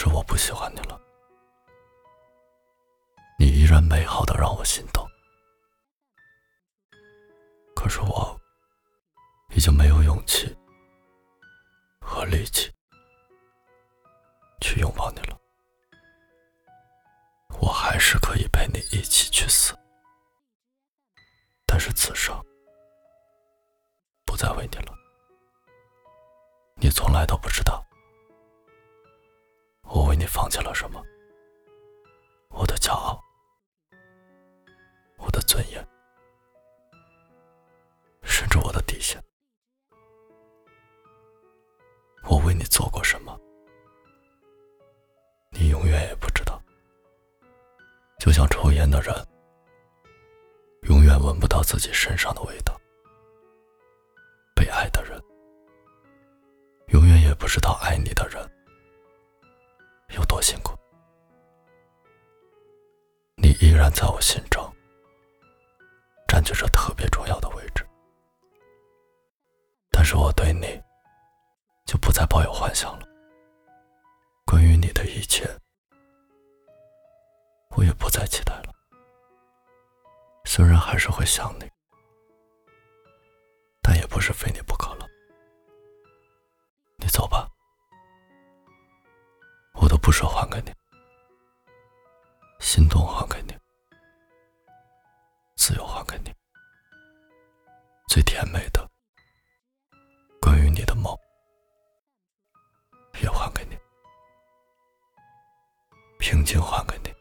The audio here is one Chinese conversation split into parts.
是我不喜欢你了，你依然美好的让我心动。可是我已经没有勇气和力气去拥抱你了。我还是可以陪你一起去死，但是此生不再为你了。你从来都不知道。你放弃了什么？我的骄傲，我的尊严，甚至我的底线。我为你做过什么？你永远也不知道。就像抽烟的人，永远闻不到自己身上的味道；被爱的人，永远也不知道爱你的人。多辛苦？你依然在我心中占据着特别重要的位置，但是我对你就不再抱有幻想了。关于你的一切，我也不再期待了。虽然还是会想你，但也不是非你不可了。你走吧。不舍还给你，心动还给你，自由还给你，最甜美的关于你的梦也还给你，平静还给你，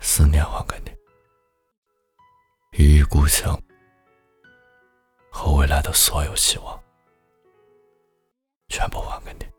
思念还给你，一意孤行和未来的所有希望全部还给你。